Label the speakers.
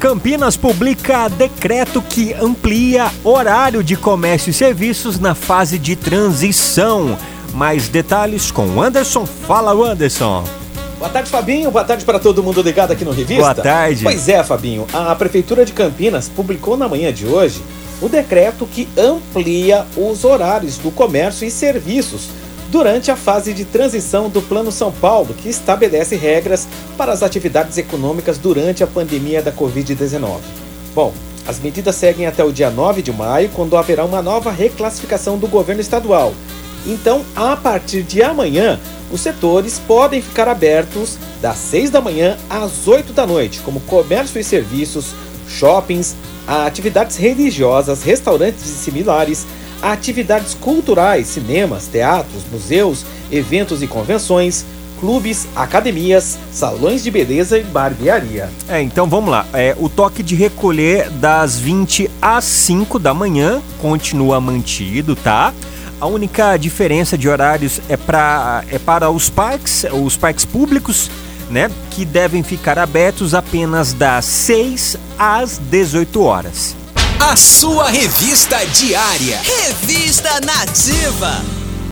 Speaker 1: Campinas publica decreto que amplia horário de comércio e serviços na fase de transição. Mais detalhes com Anderson. Fala, Anderson.
Speaker 2: Boa tarde, Fabinho. Boa tarde para todo mundo ligado aqui no Revista.
Speaker 1: Boa tarde.
Speaker 2: Pois é, Fabinho. A Prefeitura de Campinas publicou na manhã de hoje o decreto que amplia os horários do comércio e serviços durante a fase de transição do Plano São Paulo, que estabelece regras para as atividades econômicas durante a pandemia da Covid-19. Bom, as medidas seguem até o dia 9 de maio, quando haverá uma nova reclassificação do governo estadual. Então, a partir de amanhã, os setores podem ficar abertos das 6 da manhã às 8 da noite, como comércio e serviços, shoppings, atividades religiosas, restaurantes e similares, atividades culturais, cinemas, teatros, museus, eventos e convenções, clubes, academias, salões de beleza e barbearia.
Speaker 1: É, então vamos lá. É, o toque de recolher das 20 às 5 da manhã continua mantido, tá? A única diferença de horários é, pra, é para os parques, os parques públicos, né? Que devem ficar abertos apenas das 6 às 18 horas.
Speaker 3: A sua revista diária. Revista Nativa.